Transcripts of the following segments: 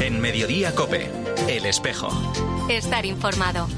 En Mediodía Cope, El Espejo. Estar informado.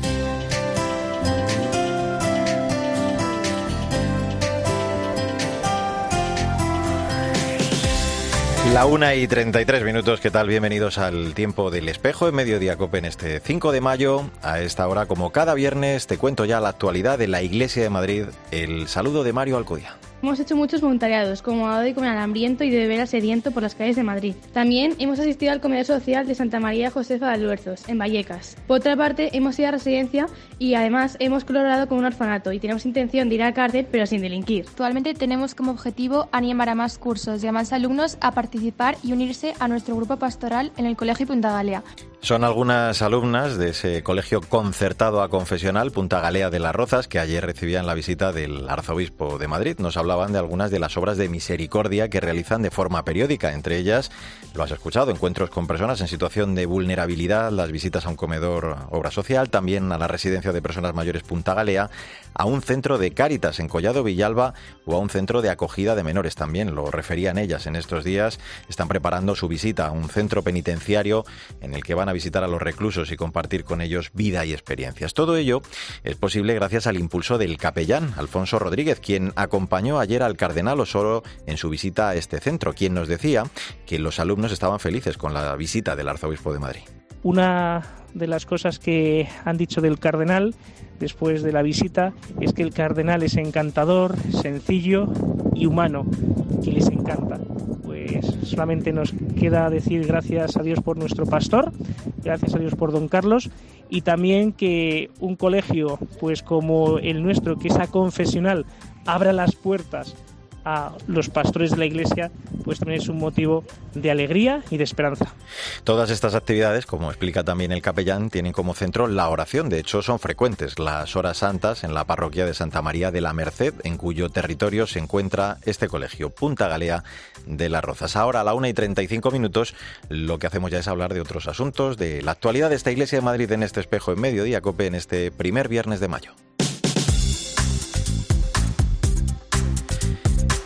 La una y 33 minutos, ¿qué tal? Bienvenidos al tiempo del espejo en Mediodía Cope en este 5 de mayo. A esta hora, como cada viernes, te cuento ya la actualidad de la Iglesia de Madrid. El saludo de Mario Alcudia. Hemos hecho muchos voluntariados, como dado de comer al hambriento y de al sediento por las calles de Madrid. También hemos asistido al comedor social de Santa María Josefa de en Vallecas. Por otra parte, hemos ido a residencia y además hemos colaborado con un orfanato y tenemos intención de ir a cárcel, pero sin delinquir. Actualmente tenemos como objetivo animar a más cursos y a más alumnos a participar y unirse a nuestro grupo pastoral en el Colegio Punta Galea. Son algunas alumnas de ese colegio concertado a confesional Punta Galea de las Rozas que ayer recibían la visita del arzobispo de Madrid. Nos hablaban de algunas de las obras de misericordia que realizan de forma periódica, entre ellas, lo has escuchado, encuentros con personas en situación de vulnerabilidad, las visitas a un comedor obra social, también a la residencia de personas mayores Punta Galea, a un centro de Cáritas en Collado Villalba o a un centro de acogida de menores también, lo referían ellas en estos días, están preparando su visita a un centro penitenciario en el que van a visitar a los reclusos y compartir con ellos vida y experiencias. Todo ello es posible gracias al impulso del capellán Alfonso Rodríguez, quien acompañó ayer al cardenal Osoro en su visita a este centro, quien nos decía que los alumnos estaban felices con la visita del arzobispo de Madrid. Una de las cosas que han dicho del cardenal después de la visita es que el cardenal es encantador, sencillo y humano, que les encanta. Solamente nos queda decir gracias a Dios por nuestro pastor, gracias a Dios por don Carlos y también que un colegio pues como el nuestro, que es a confesional, abra las puertas a los pastores de la iglesia, pues también es un motivo de alegría y de esperanza. Todas estas actividades, como explica también el capellán, tienen como centro la oración. De hecho, son frecuentes las horas santas en la parroquia de Santa María de la Merced, en cuyo territorio se encuentra este colegio, Punta Galea de las Rozas. Ahora, a la una y 35 minutos, lo que hacemos ya es hablar de otros asuntos, de la actualidad de esta iglesia de Madrid en este espejo en mediodía, COPE, en este primer viernes de mayo.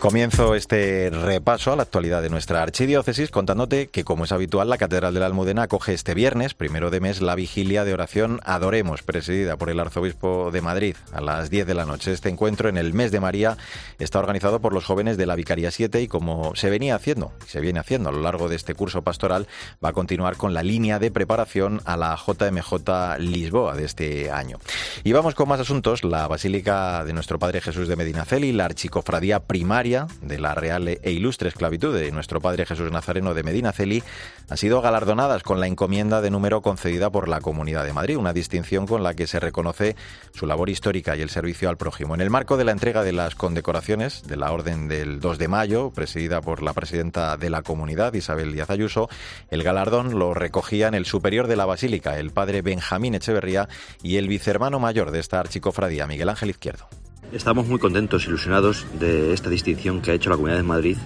Comienzo este repaso a la actualidad de nuestra archidiócesis contándote que, como es habitual, la Catedral de la Almudena acoge este viernes, primero de mes, la vigilia de oración Adoremos, presidida por el Arzobispo de Madrid a las 10 de la noche. Este encuentro en el mes de María está organizado por los jóvenes de la Vicaría 7 y, como se venía haciendo, se viene haciendo a lo largo de este curso pastoral, va a continuar con la línea de preparación a la JMJ Lisboa de este año. Y vamos con más asuntos. La Basílica de nuestro Padre Jesús de Medinaceli, la Archicofradía Primaria, de la Real e Ilustre Esclavitud de nuestro Padre Jesús Nazareno de Medina Celi han sido galardonadas con la encomienda de número concedida por la Comunidad de Madrid, una distinción con la que se reconoce su labor histórica y el servicio al prójimo. En el marco de la entrega de las condecoraciones de la Orden del 2 de mayo, presidida por la presidenta de la Comunidad, Isabel Díaz Ayuso, el galardón lo recogían el superior de la Basílica, el Padre Benjamín Echeverría, y el vicehermano mayor de esta archicofradía, Miguel Ángel Izquierdo. Estamos muy contentos, ilusionados de esta distinción que ha hecho la Comunidad de Madrid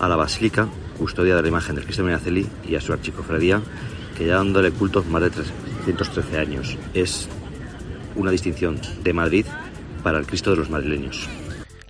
a la Basílica, custodia de la imagen del Cristo de Menaceli y a su archicofradía, que ya dándole cultos más de 313 años. Es una distinción de Madrid para el Cristo de los madrileños.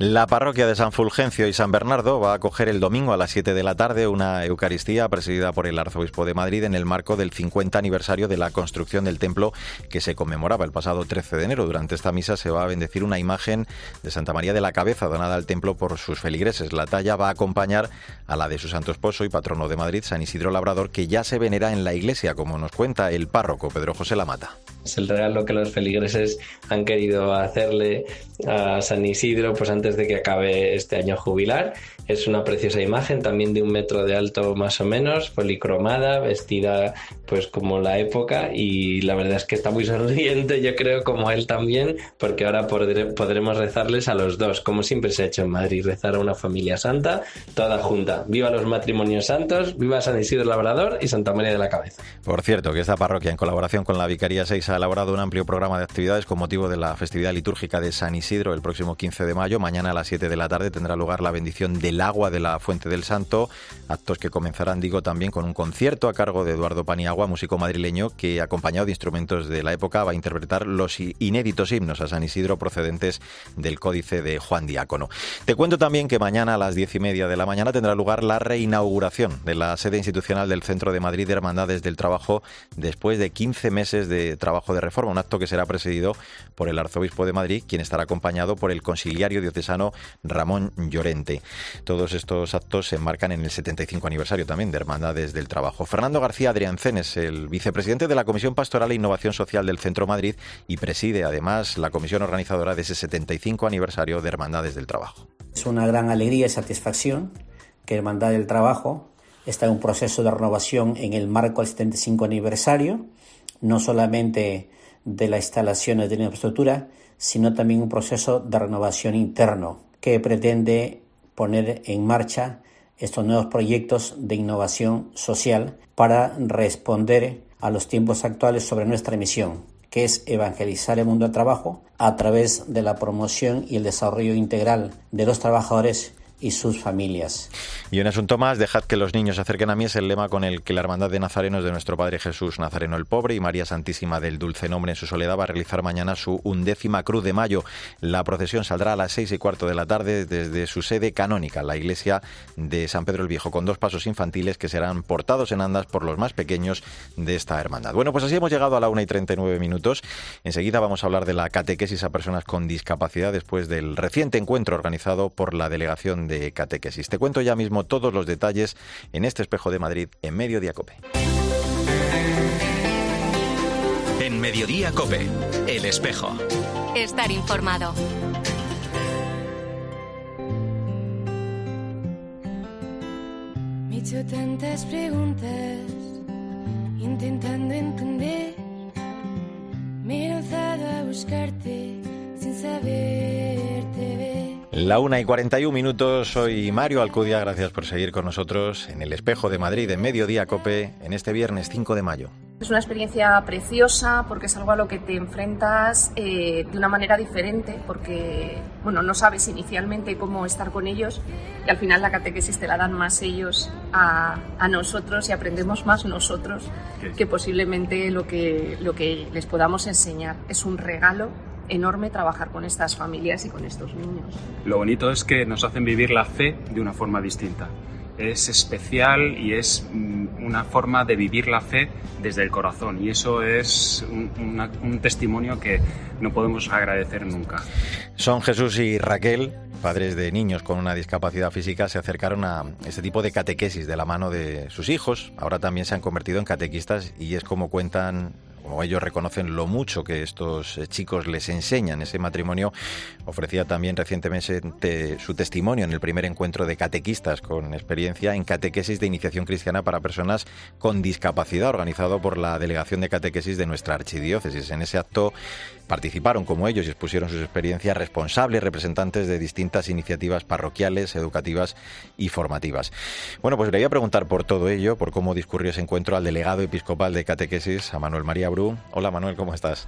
La parroquia de San Fulgencio y San Bernardo va a acoger el domingo a las 7 de la tarde una Eucaristía presidida por el Arzobispo de Madrid en el marco del 50 aniversario de la construcción del templo que se conmemoraba el pasado 13 de enero. Durante esta misa se va a bendecir una imagen de Santa María de la Cabeza donada al templo por sus feligreses. La talla va a acompañar a la de su santo esposo y patrono de Madrid, San Isidro Labrador, que ya se venera en la iglesia, como nos cuenta el párroco Pedro José Lamata. Es el regalo que los feligreses han querido hacerle a San Isidro pues antes de que acabe este año jubilar. Es una preciosa imagen, también de un metro de alto más o menos, policromada, vestida pues como la época y la verdad es que está muy sonriente, yo creo, como él también, porque ahora podremos rezarles a los dos, como siempre se ha hecho en Madrid, rezar a una familia santa, toda junta. Viva los matrimonios santos, viva San Isidro Labrador y Santa María de la Cabeza. Por cierto, que esta parroquia, en colaboración con la Vicaría 6 ha elaborado un amplio programa de actividades con motivo de la festividad litúrgica de San Isidro el próximo 15 de mayo. Mañana a las 7 de la tarde tendrá lugar la bendición del agua de la Fuente del Santo, actos que comenzarán, digo, también con un concierto a cargo de Eduardo Paniagua, músico madrileño que, acompañado de instrumentos de la época, va a interpretar los inéditos himnos a San Isidro procedentes del Códice de Juan Diácono. Te cuento también que mañana a las 10 y media de la mañana tendrá lugar la reinauguración de la sede institucional del Centro de Madrid de Hermandades del Trabajo después de 15 meses de trabajo de reforma, un acto que será presidido por el arzobispo de Madrid, quien estará acompañado por el conciliario diocesano Ramón Llorente. Todos estos actos se enmarcan en el 75 aniversario también de Hermandades del Trabajo. Fernando García Adriancén es el vicepresidente de la Comisión Pastoral e Innovación Social del Centro Madrid y preside además la comisión organizadora de ese 75 aniversario de Hermandades del Trabajo. Es una gran alegría y satisfacción que Hermandad del Trabajo está en un proceso de renovación en el marco del 75 aniversario, no solamente de las instalaciones de la infraestructura, sino también un proceso de renovación interno que pretende poner en marcha estos nuevos proyectos de innovación social para responder a los tiempos actuales sobre nuestra misión, que es evangelizar el mundo del trabajo a través de la promoción y el desarrollo integral de los trabajadores y sus familias. Y un asunto más, dejad que los niños se acerquen a mí, es el lema con el que la Hermandad de Nazarenos de nuestro Padre Jesús Nazareno el Pobre y María Santísima del Dulce Nombre en su soledad va a realizar mañana su undécima Cruz de Mayo. La procesión saldrá a las seis y cuarto de la tarde desde su sede canónica, la iglesia de San Pedro el Viejo, con dos pasos infantiles que serán portados en andas por los más pequeños de esta hermandad. Bueno, pues así hemos llegado a la una y 39 minutos. Enseguida vamos a hablar de la catequesis a personas con discapacidad después del reciente encuentro organizado por la delegación de catequesis. Te cuento ya mismo todos los detalles en este espejo de Madrid en Mediodía Cope. En Mediodía Cope, el espejo. Estar informado. Me he hecho tantas preguntas, intentando entender. Me he lanzado a buscarte sin saberte ver. La una y 41 minutos, soy Mario Alcudia, gracias por seguir con nosotros en el espejo de Madrid en Mediodía Cope en este viernes 5 de mayo. Es una experiencia preciosa porque es algo a lo que te enfrentas eh, de una manera diferente porque bueno, no sabes inicialmente cómo estar con ellos y al final la catequesis te la dan más ellos a, a nosotros y aprendemos más nosotros que posiblemente lo que, lo que les podamos enseñar. Es un regalo enorme trabajar con estas familias y con estos niños. Lo bonito es que nos hacen vivir la fe de una forma distinta. Es especial y es mm, una forma de vivir la fe desde el corazón y eso es un, una, un testimonio que no podemos agradecer nunca. Son Jesús y Raquel, padres de niños con una discapacidad física, se acercaron a este tipo de catequesis de la mano de sus hijos. Ahora también se han convertido en catequistas y es como cuentan como ellos reconocen lo mucho que estos eh, chicos les enseñan. Ese matrimonio ofrecía también recientemente su testimonio en el primer encuentro de catequistas con experiencia en catequesis de iniciación cristiana para personas con discapacidad, organizado por la Delegación de Catequesis de nuestra archidiócesis. En ese acto participaron como ellos y expusieron sus experiencias responsables representantes de distintas iniciativas parroquiales, educativas y formativas. Bueno, pues le voy a preguntar por todo ello, por cómo discurrió ese encuentro al delegado episcopal de catequesis, a Manuel María Bru. Hola Manuel, ¿cómo estás?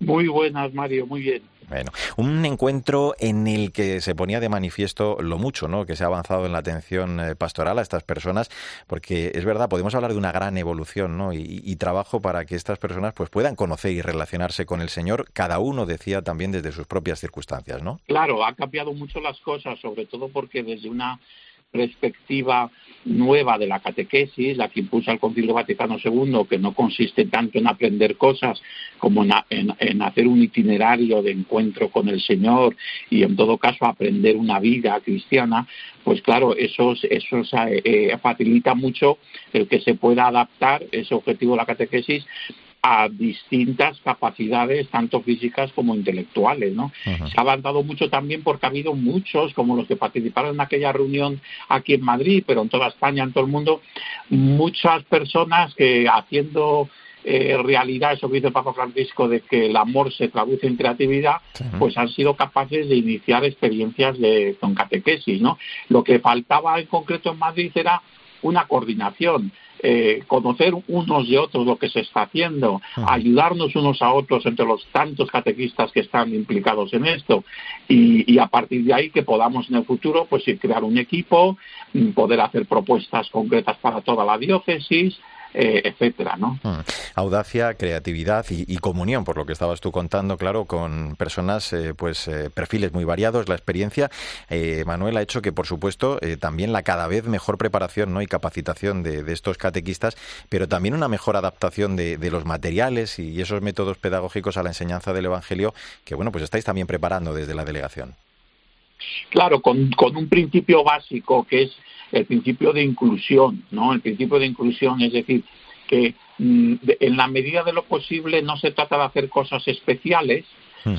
Muy buenas, Mario, muy bien. Bueno, un encuentro en el que se ponía de manifiesto lo mucho ¿no? que se ha avanzado en la atención eh, pastoral a estas personas, porque es verdad, podemos hablar de una gran evolución ¿no? y, y, trabajo para que estas personas pues, puedan conocer y relacionarse con el Señor, cada uno decía también desde sus propias circunstancias, ¿no? Claro, ha cambiado mucho las cosas, sobre todo porque desde una perspectiva nueva de la catequesis, la que impulsa el Concilio Vaticano II, que no consiste tanto en aprender cosas como en, hacer un itinerario de encuentro con el Señor y en todo caso aprender una vida cristiana, pues claro, eso, eso eh, facilita mucho el que se pueda adaptar ese objetivo de la catequesis a distintas capacidades, tanto físicas como intelectuales. ¿no? Se ha avanzado mucho también porque ha habido muchos, como los que participaron en aquella reunión aquí en Madrid, pero en toda España, en todo el mundo, muchas personas que haciendo eh, realidad eso que dice Papa Francisco de que el amor se traduce en creatividad, pues han sido capaces de iniciar experiencias de con catequesis, ¿no? Lo que faltaba en concreto en Madrid era una coordinación, eh, conocer unos de otros lo que se está haciendo, ayudarnos unos a otros entre los tantos catequistas que están implicados en esto. Y, a partir de ahí que podamos en el futuro pues crear un equipo, mm, poder hacer propuestas concretas para toda la diócesis, eh, etcétera, ¿no? Mm. Audacia, creatividad y, comunión, por lo que estabas tú contando, claro, con personas, eh, pues eh, perfiles muy variados. La experiencia, Manuel, ha hecho que, por supuesto, también la cada vez mejor preparación ¿no? y capacitación de, estos catequistas, pero también una mejor adaptación de, los materiales y esos métodos pedagógicos a la enseñanza del Evangelio, que, bueno, pues estáis también preparando desde la delegación. Claro, con, con un principio básico que es el principio de inclusión, ¿no? El principio de inclusión, es decir, que mm, en la medida de lo posible no se trata de hacer cosas especiales,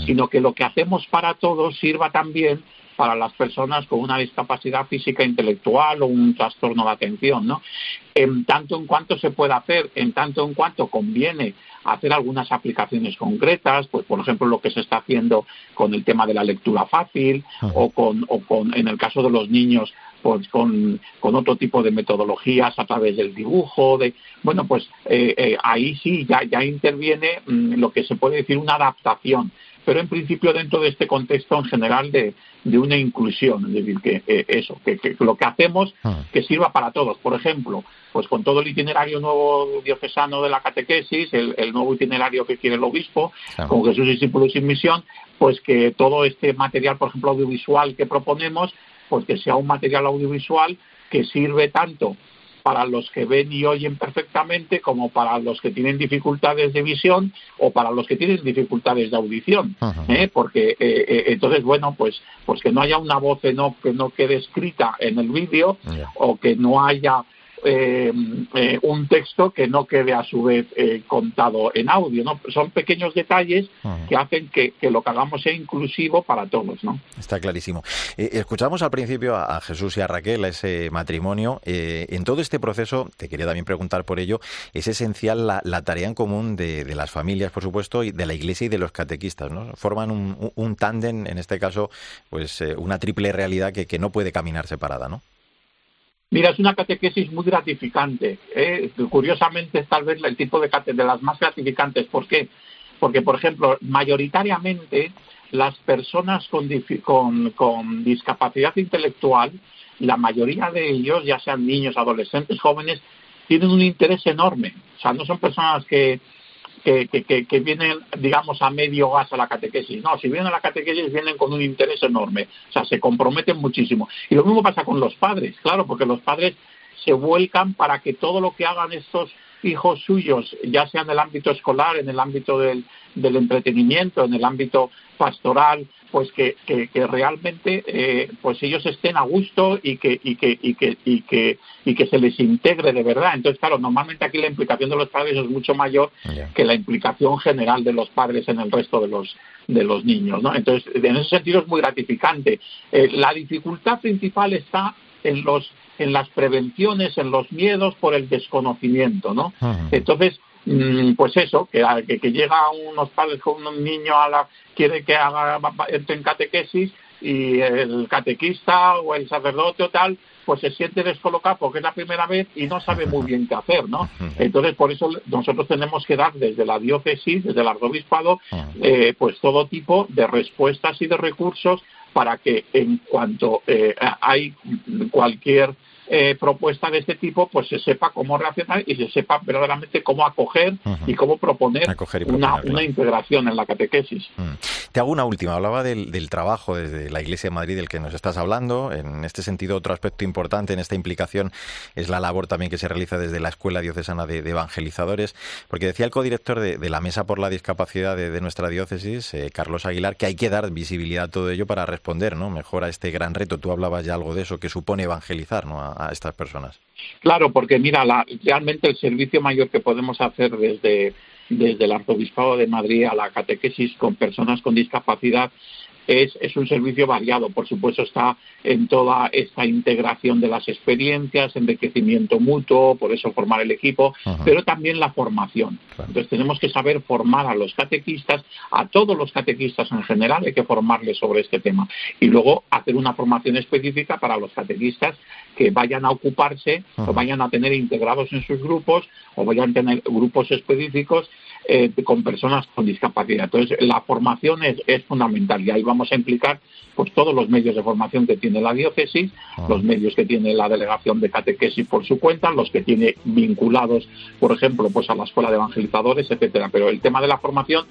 sino que lo que hacemos para todos sirva también para las personas con una discapacidad física intelectual o un trastorno de atención, ¿no? En tanto en cuanto se pueda hacer, en tanto en cuanto conviene hacer algunas aplicaciones concretas, pues por ejemplo lo que se está haciendo con el tema de la lectura fácil o con, o con en el caso de los niños con, con, otro tipo de metodologías a través del dibujo, de bueno pues eh, eh, ahí sí ya, ya interviene mm, lo que se puede decir una adaptación, pero en principio dentro de este contexto en general de, de una inclusión, es decir que eh, eso, que, lo que hacemos ah. que sirva para todos. Por ejemplo, pues con todo el itinerario nuevo diocesano de la catequesis, el, nuevo itinerario que quiere el obispo, con Jesús discípulos sin misión, pues que todo este material, por ejemplo, audiovisual que proponemos, pues que sea un material audiovisual que sirve tanto para los que ven y oyen perfectamente como para los que tienen dificultades de visión o para los que tienen dificultades de audición ¿eh? porque eh, eh, entonces bueno pues pues que no haya una voz que no que no quede escrita en el vídeo o que no haya eh, eh, un texto que no quede a su vez eh, contado en audio. ¿no? Son pequeños detalles que hacen que, lo que hagamos sea inclusivo para todos. ¿no? Está clarísimo. escuchamos al principio a, Jesús y a Raquel, a ese matrimonio. en todo este proceso, te quería también preguntar por ello, es esencial la, tarea en común de, las familias, por supuesto, y de la Iglesia y de los catequistas. ¿no? Forman un, un tándem, en este caso, pues una triple realidad que, que no puede caminar separada, ¿no? Mira, es una catequesis muy gratificante. ¿eh? Curiosamente, tal vez el tipo de, de las más gratificantes. ¿Por qué? Porque, por ejemplo, mayoritariamente las personas con, con, discapacidad intelectual, la mayoría de ellos, ya sean niños, adolescentes, jóvenes, tienen un interés enorme. O sea, no son personas que, que, vienen, digamos, a medio gas a la catequesis. No, si vienen a la catequesis vienen con un interés enorme, o sea, se comprometen muchísimo. Y lo mismo pasa con los padres, claro, porque los padres se vuelcan para que todo lo que hagan estos hijos suyos, ya sea en el ámbito escolar, en el ámbito del, del entretenimiento, en el ámbito pastoral, pues que, que, realmente eh, pues ellos estén a gusto y que, y que, y que, y que, y que se les integre de verdad. Entonces, claro, normalmente aquí la implicación de los padres es mucho mayor que la implicación general de los padres en el resto de los, de los niños, ¿no? Entonces, en ese sentido es muy gratificante. Eh, la dificultad principal está en los en las prevenciones, en los miedos por el desconocimiento, ¿no? Entonces, mm, pues eso, que, que, llega unos padres con un niño a la quiere que haga entre en catequesis y el catequista o el sacerdote o tal pues se siente descolocado porque es la primera vez y no sabe muy bien qué hacer, ¿no? Entonces, por eso nosotros tenemos que dar desde la diócesis, desde el arzobispado, eh, pues todo tipo de respuestas y de recursos para que en cuanto eh, hay cualquier eh, propuesta de este tipo, pues se sepa cómo reaccionar y se sepa verdaderamente cómo acoger y cómo proponer una, integración en la catequesis. Te hago una última. Hablaba del, trabajo desde la Iglesia de Madrid del que nos estás hablando. En este sentido, otro aspecto importante en esta implicación es la labor también que se realiza desde la Escuela Diocesana de, Evangelizadores, porque decía el codirector de, la Mesa por la Discapacidad de, nuestra diócesis, eh, Carlos Aguilar, que hay que dar visibilidad a todo ello para responder ¿no? mejor a este gran reto. Tú hablabas ya algo de eso, que supone evangelizar ¿no? a estas personas? Claro, porque mira, realmente el servicio mayor que podemos hacer desde, desde el Arzobispado de Madrid a la catequesis con personas con discapacidad es, es, un servicio variado. Por supuesto, está en toda esta integración de las experiencias, enriquecimiento mutuo, por eso formar el equipo, pero también la formación. Entonces, tenemos que saber formar a los catequistas, a todos los catequistas en general, hay que formarles sobre este tema. Y luego hacer una formación específica para los catequistas que vayan a ocuparse o vayan a tener integrados en sus grupos o vayan a tener grupos específicos eh, con personas con discapacidad. Entonces, la formación es, es, fundamental y ahí vamos a implicar pues todos los medios de formación que tiene la diócesis, ah. los medios que tiene la delegación de catequesis por su cuenta, los que tiene vinculados, por ejemplo, pues a la escuela de evangelizadores, etcétera. Pero el tema de la formación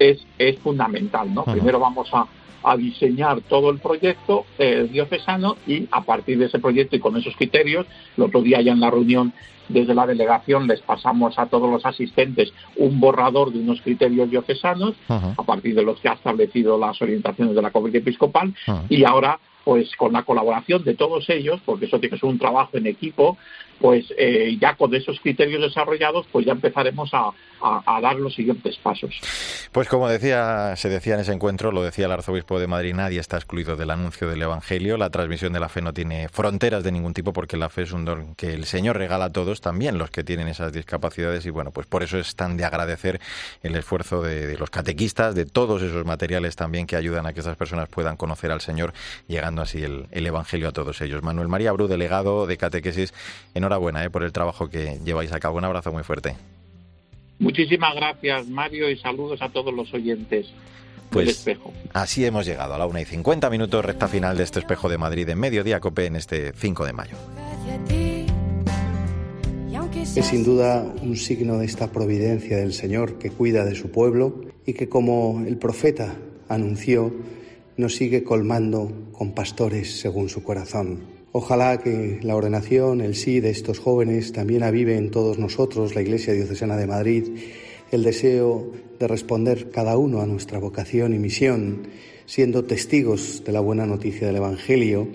es, es fundamental, ¿no? Primero vamos a, a diseñar todo el proyecto eh, diocesano y a partir de ese proyecto y con esos criterios, el otro día ya en la reunión desde la delegación les pasamos a todos los asistentes un borrador de unos criterios diocesanos a partir de los que ha establecido las orientaciones de la Conferencia Episcopal y ahora pues con la colaboración de todos ellos, porque eso tiene que ser un trabajo en equipo, pues eh, ya con esos criterios desarrollados, pues ya empezaremos a, dar los siguientes pasos. Pues como decía, se decía en ese encuentro, lo decía el arzobispo de Madrid, nadie está excluido del anuncio del Evangelio. La transmisión de la fe no tiene fronteras de ningún tipo porque la fe es un don que el Señor regala a todos, también los que tienen esas discapacidades. Y bueno, pues por eso es tan de agradecer el esfuerzo de, los catequistas, de todos esos materiales también que ayudan a que esas personas puedan conocer al Señor, llegando así el, Evangelio a todos ellos. Manuel María Bru, delegado de catequesis, en enhorabuena eh, por el trabajo que lleváis a cabo. Un abrazo muy fuerte. Muchísimas gracias, Mario, y saludos a todos los oyentes. Pues espejo. así hemos llegado a la una y 50 minutos, recta final de este espejo de Madrid en Mediodía Cope en este 5 de mayo. Es sin duda un signo de esta providencia del Señor que cuida de su pueblo y que como el profeta anunció, nos sigue colmando con pastores según su corazón. Ojalá que la ordenación, el sí de estos jóvenes también avive en todos nosotros, la Iglesia Diocesana de Madrid, el deseo de responder cada uno a nuestra vocación y misión, siendo testigos de la buena noticia del Evangelio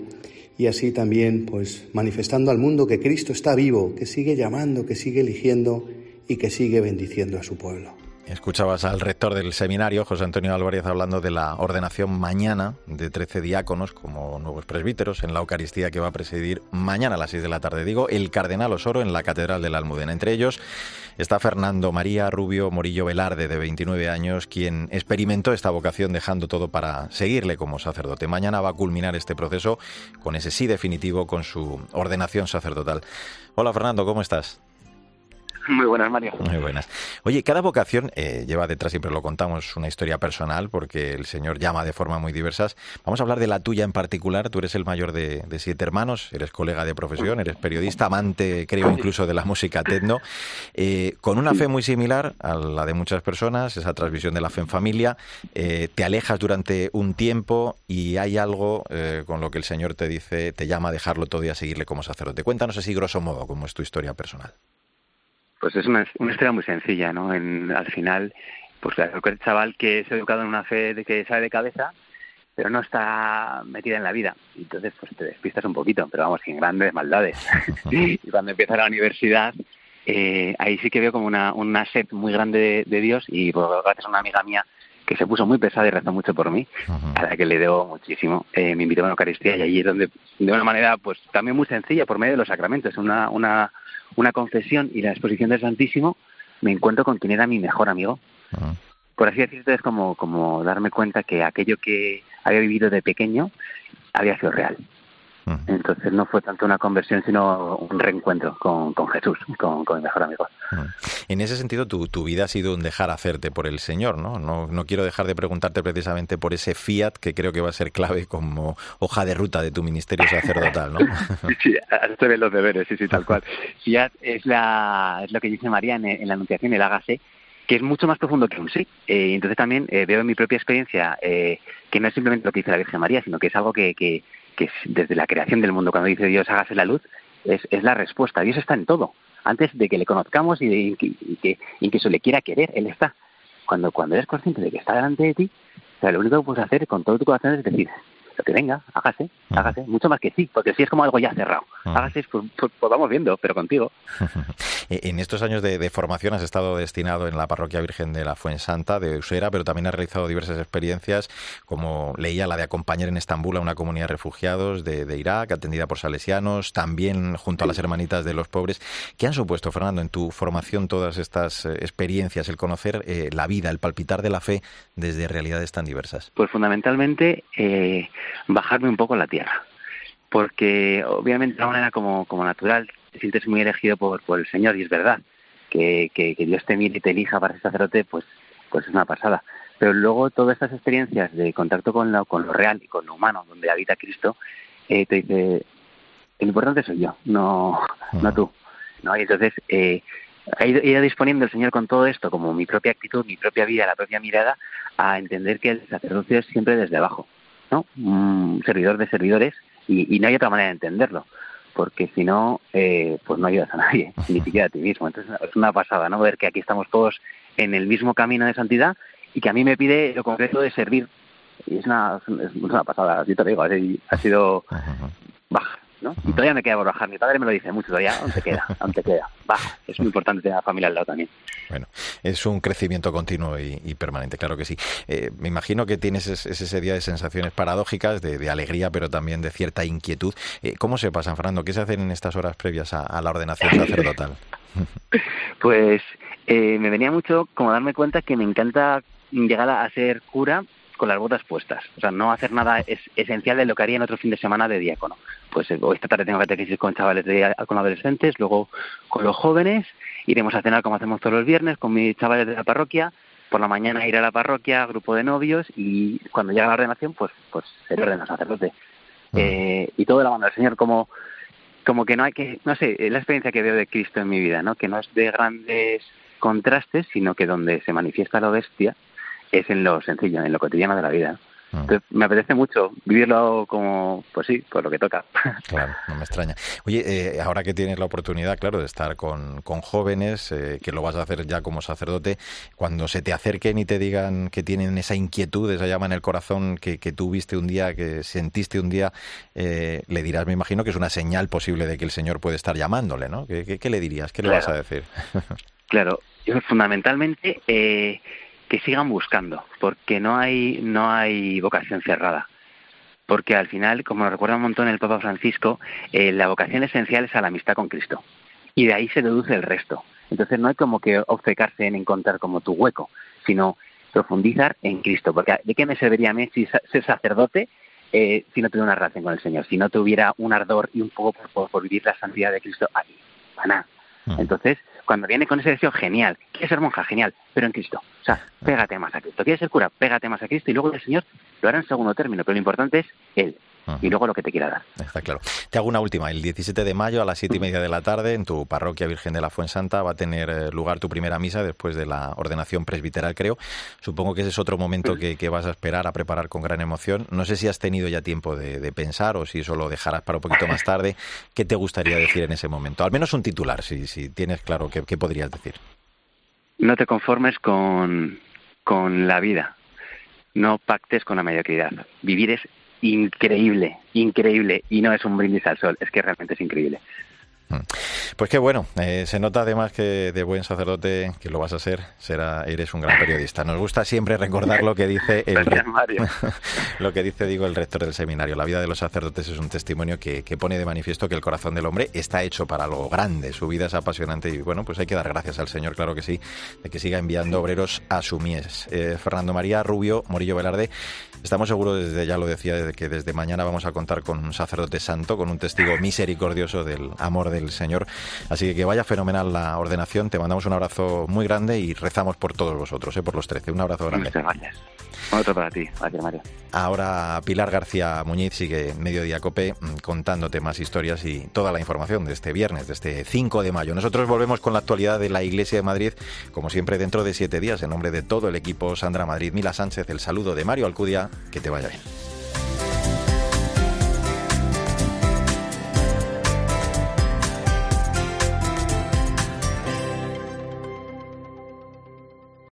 y así también pues manifestando al mundo que Cristo está vivo, que sigue llamando, que sigue eligiendo y que sigue bendiciendo a su pueblo. Escuchabas al rector del seminario, José Antonio Álvarez, hablando de la ordenación mañana de 13 diáconos como nuevos presbíteros en la Eucaristía que va a presidir mañana a las 6 de la tarde. Digo, el Cardenal Osoro en la Catedral de la Almudena. Entre ellos está Fernando María Rubio Morillo Velarde, de 29 años, quien experimentó esta vocación dejando todo para seguirle como sacerdote. Mañana va a culminar este proceso con ese sí definitivo, con su ordenación sacerdotal. Hola Fernando, ¿cómo estás? Muy buenas, Mario. Muy buenas. Oye, cada vocación eh, lleva detrás, siempre lo contamos, una historia personal, porque el Señor llama de forma muy diversas. Vamos a hablar de la tuya en particular. Tú eres el mayor de, siete hermanos, eres colega de profesión, eres periodista, amante, creo, incluso de la música tecno, eh, con una fe muy similar a la de muchas personas, esa transmisión de la fe en familia. Eh, te alejas durante un tiempo y hay algo con lo que el Señor te dice, te llama a dejarlo todo y a seguirle como sacerdote. Cuéntanos así, grosso modo, cómo es tu historia personal. Pues es una, una historia muy sencilla, ¿no? En, al final, pues el chaval que es educado en una fe de que sabe de cabeza, pero no está metida en la vida. Entonces, pues te despistas un poquito, pero vamos, sin grandes maldades. y cuando empieza la universidad, eh, ahí sí que veo como una, una sed muy grande de, Dios y pues, gracias a una amiga mía que se puso muy pesada y rezó mucho por mí, a la que le debo muchísimo. Eh, me invitó a una Eucaristía y allí es donde, de una manera, pues también muy sencilla, por medio de los sacramentos, una, una una confesión y la exposición del Santísimo, me encuentro con quien era mi mejor amigo. Por así decirlo, es como, como darme cuenta que aquello que había vivido de pequeño había sido real. Entonces no fue tanto una conversión, sino un reencuentro con, Jesús, con, con, mi mejor amigo. En ese sentido, tu, tu, vida ha sido un dejar hacerte por el Señor, ¿no? ¿no? No quiero dejar de preguntarte precisamente por ese fiat que creo que va a ser clave como hoja de ruta de tu ministerio sacerdotal, ¿no? sí, en los deberes, sí, sí, tal cual. Fiat es, la, es lo que dice María en, la Anunciación, el hágase, que es mucho más profundo que un sí. Eh, entonces también eh, veo en mi propia experiencia eh, que no es simplemente lo que dice la Virgen María, sino que es algo que, que, que desde la creación del mundo, cuando dice Dios hágase la luz, es, es la respuesta. Dios está en todo. Antes de que le conozcamos y, de, que, incluso le quiera querer, Él está. Cuando, cuando eres consciente de que está delante de ti, o sea, lo único que puedes hacer con todo tu corazón es decir, que venga, hágase, hágase, mucho más que sí, porque si es como algo ya cerrado, hágase, pues, pues, pues, vamos viendo, pero contigo. en estos años de, formación has estado destinado en la Parroquia Virgen de la Fuensanta de Usera, pero también has realizado diversas experiencias, como leía la de acompañar en Estambul a una comunidad de refugiados de, Irak, atendida por salesianos, también junto a las hermanitas de los pobres. ¿Qué han supuesto, Fernando, en tu formación todas estas eh, experiencias, el conocer eh, la vida, el palpitar de la fe desde realidades tan diversas? Pues fundamentalmente eh, bajarme un poco a la tierra, porque obviamente de una manera como, como natural te sientes muy elegido por, por el Señor y es verdad que, que, Dios te mire y te elija para ser sacerdote, pues, pues es una pasada. Pero luego todas estas experiencias de contacto con lo, con lo real y con lo humano, donde habita Cristo, eh, te dice, el importante soy yo, no, no tú. ¿no? Y entonces eh, he ido disponiendo el Señor con todo esto, como mi propia actitud, mi propia vida, la propia mirada, a entender que el sacerdocio es siempre desde abajo. ¿No? Un servidor de servidores y, no hay otra manera de entenderlo porque si no, eh, pues no ayudas a nadie, ni siquiera a ti mismo. Entonces es una pasada, ¿no? Ver que aquí estamos todos en el mismo camino de santidad y que a mí me pide lo concreto de servir. Y es una, es una pasada, yo te digo, ha sido baja. Y todavía me queda por bajar. Mi padre me lo dice mucho todavía, aún te queda, aún te queda. Baja. Es muy importante tener a la familia al lado también. Bueno, es un crecimiento continuo y, permanente, claro que sí. Eh, me imagino que tienes ese, día de sensaciones paradójicas, de, alegría, pero también de cierta inquietud. Eh, ¿Cómo se pasan, Fernando? ¿Qué se hacen en estas horas previas a, la ordenación sacerdotal? pues eh, me venía mucho como darme cuenta que me encanta llegar a ser cura con las botas puestas. O sea, no hacer nada es esencial de lo que haría en otro fin de semana de diácono. Pues eh, esta tarde tengo catequesis con chavales, de, con adolescentes, luego con los jóvenes, iremos a cenar como hacemos todos los viernes con mis chavales de la parroquia, por la mañana ir a la parroquia, grupo de novios y cuando llega la ordenación, pues, pues ser ordena sacerdote. Mm. Eh, y todo de la mano del Señor como como que no hay que, no sé, es la experiencia que veo de Cristo en mi vida, ¿no? Que no es de grandes contrastes, sino que donde se manifiesta la bestia es en lo sencillo, en lo cotidiano de la vida. Mm. Entonces, me apetece mucho vivirlo como, pues sí, por lo que toca. Claro, no me extraña. Oye, eh, ahora que tienes la oportunidad, claro, de estar con, con jóvenes, eh, que lo vas a hacer ya como sacerdote, cuando se te acerquen y te digan que tienen esa inquietud, esa llama en el corazón que, que tú viste un día, que sentiste un día, eh, le dirás, me imagino, que es una señal posible de que el Señor puede estar llamándole, ¿no? ¿Qué, qué, le dirías? ¿Qué le vas a decir? claro, fundamentalmente que sigan buscando, porque no hay, no hay vocación cerrada. Porque al final, como nos recuerda un montón el Papa Francisco, eh, la vocación esencial es a la amistad con Cristo. Y de ahí se deduce el resto. Entonces no hay como que obcecarse en encontrar como tu hueco, sino profundizar en Cristo. Porque ¿de qué me serviría a mí si ser sacerdote eh, si no tuviera una relación con el Señor? Si no tuviera un ardor y un poco por, vivir la santidad de Cristo ahí. Para mm. Entonces, cuando viene con ese deseo, genial. ¿Quieres ser monja? Genial, pero en Cristo. O sea, pégate más a Cristo. ¿Quieres ser cura? Pégate más a Cristo y luego el Señor lo hará en segundo término, pero lo importante es Él y luego lo que te quiera dar. Está claro. Te hago una última. El 17 de mayo a las siete y media de la tarde en tu parroquia Virgen de la Fuensanta va a tener eh, lugar tu primera misa después de la ordenación presbiteral, creo. Supongo que ese es otro momento que, vas a esperar a preparar con gran emoción. No sé si has tenido ya tiempo de, pensar o si eso lo dejarás para un poquito más tarde. ¿Qué te gustaría decir en ese momento? Al menos un titular, si, si tienes claro qué, qué podrías decir. No te conformes con, con la vida. No pactes con la mediocridad. Vivir es increíble, increíble. Y no es un brindis al sol, es que realmente es increíble. Mm. Pues qué bueno, eh, se nota además que de buen sacerdote, que lo vas a ser, será, eres un gran periodista. Nos gusta siempre recordar lo que dice el lo que dice digo el rector del seminario. La vida de los sacerdotes es un testimonio que, pone de manifiesto que el corazón del hombre está hecho para lo grande, su vida es apasionante y bueno, pues hay que dar gracias al Señor, claro que sí, de que siga enviando obreros a su mies. Eh, Fernando María Rubio Morillo Velarde, estamos seguros desde ya lo decía, de que desde mañana vamos a contar con un sacerdote santo, con un testigo misericordioso del amor de del Señor. Así que que vaya fenomenal la ordenación. Te mandamos un abrazo muy grande y rezamos por todos vosotros, ¿eh? por los 13. Un abrazo grande. Muchas gracias. Otro para ti. Gracias, Mario. Ahora Pilar García Muñiz sigue Mediodía Cope mm, contándote más historias y toda la información de este viernes, de este 5 de mayo. Nosotros volvemos con la actualidad de la Iglesia de Madrid, como siempre, dentro de siete días. En nombre de todo el equipo, Sandra Madrid, Mila Sánchez, el saludo de Mario Alcudia. Que te vaya bien.